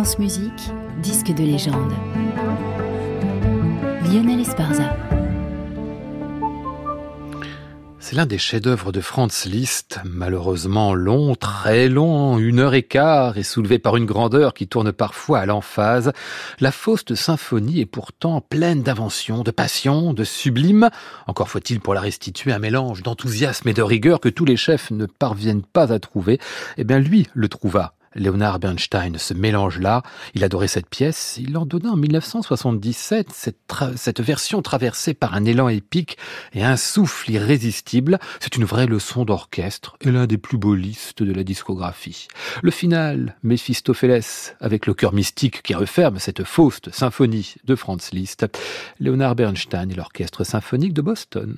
France Musique, disque de légende. Lionel Esparza. C'est l'un des chefs-d'œuvre de Franz Liszt, malheureusement long, très long, une heure et quart, et soulevé par une grandeur qui tourne parfois à l'emphase. La Faust symphonie est pourtant pleine d'invention, de passion, de sublime. Encore faut-il pour la restituer un mélange d'enthousiasme et de rigueur que tous les chefs ne parviennent pas à trouver. Eh bien, lui le trouva. Leonard Bernstein, ce mélange-là, il adorait cette pièce, il en donna en 1977 cette, version traversée par un élan épique et un souffle irrésistible. C'est une vraie leçon d'orchestre et l'un des plus beaux listes de la discographie. Le final, Mephistopheles, avec le chœur mystique qui referme cette fauste symphonie de Franz Liszt, Leonard Bernstein et l'orchestre symphonique de Boston.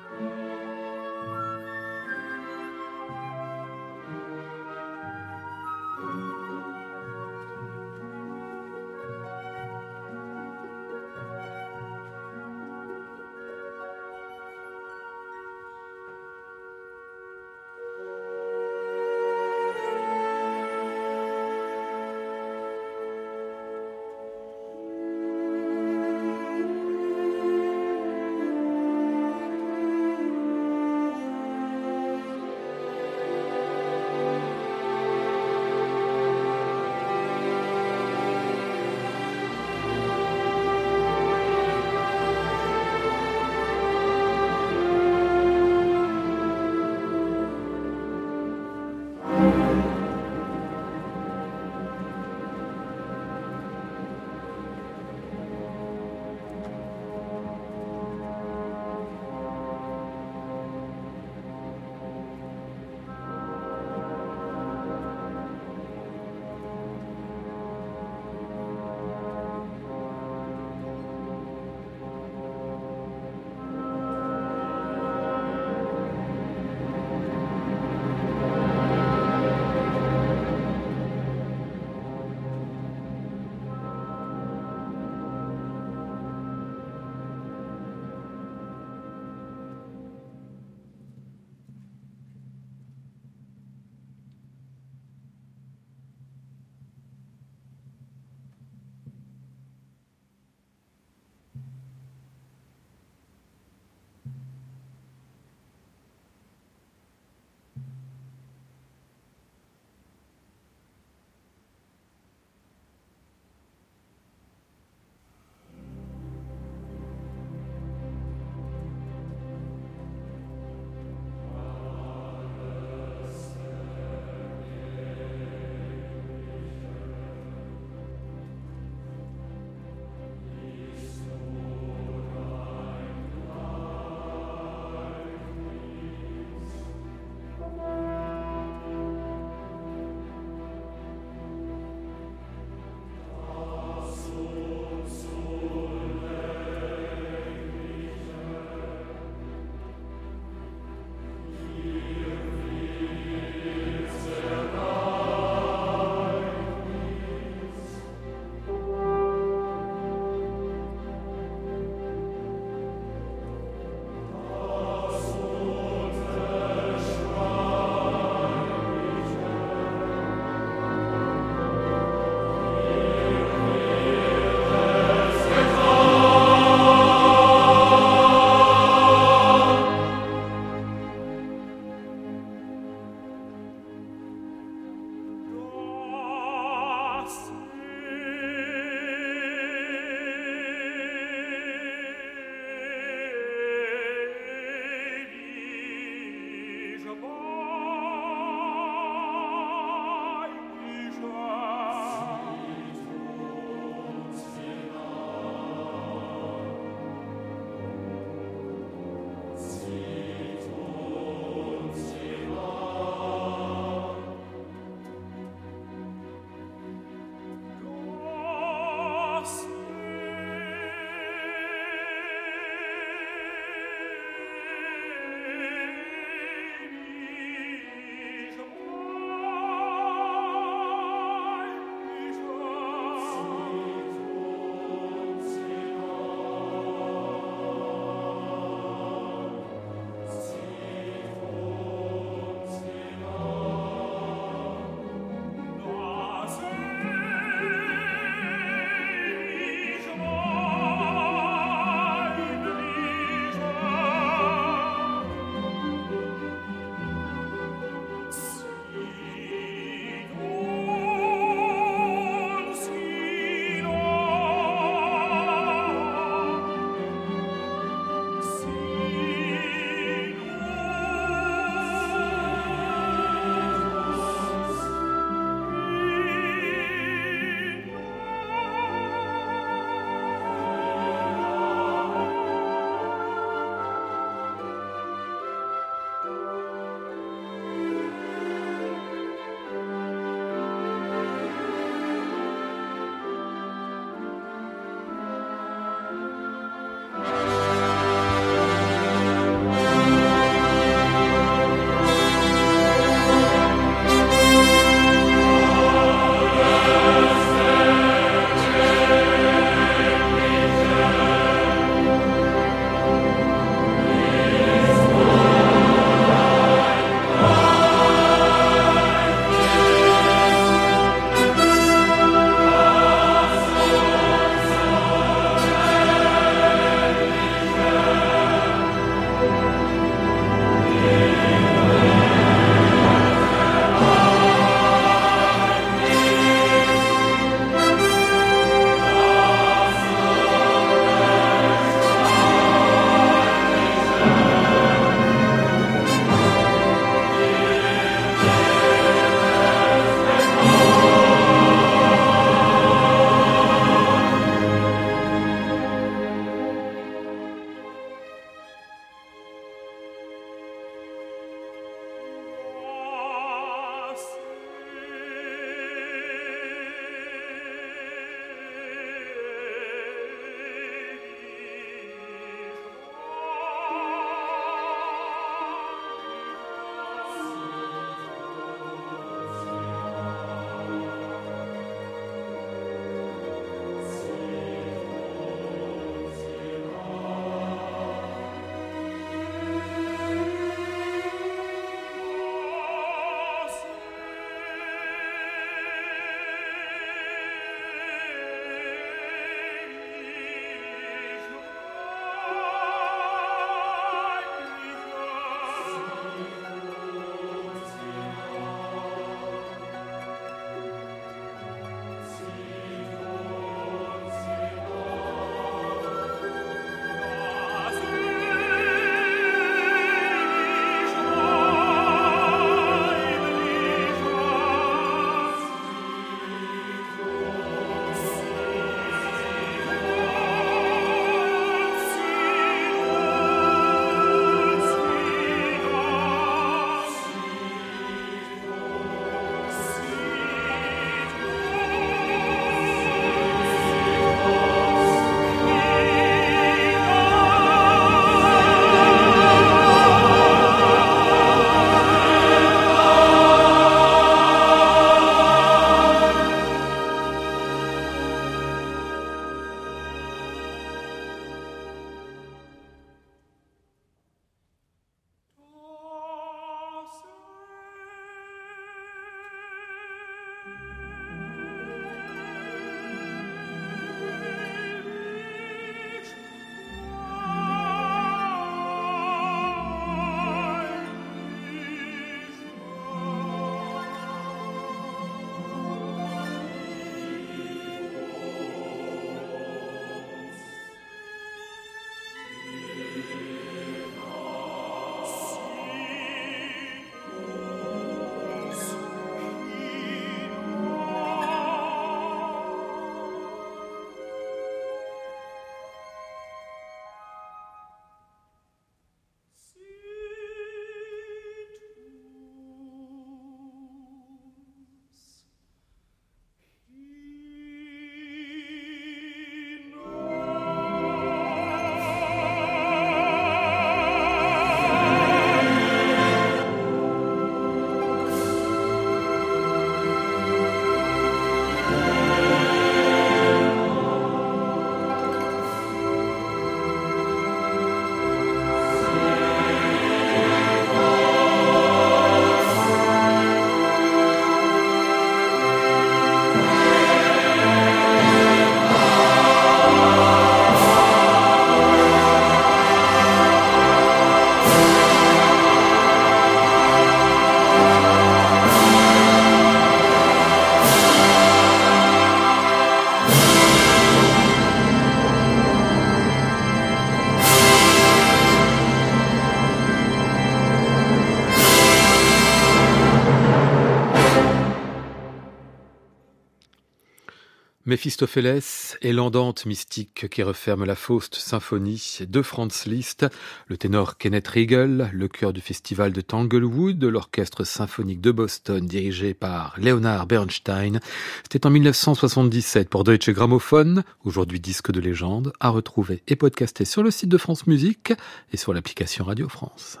Méphistophélès et l'andante mystique qui referme la Faust symphonie de Franz Liszt, le ténor Kenneth Riegel, le chœur du festival de Tanglewood, l'orchestre symphonique de Boston dirigé par Leonard Bernstein. C'était en 1977 pour Deutsche Grammophon, aujourd'hui disque de légende, à retrouver et podcaster sur le site de France Musique et sur l'application Radio France.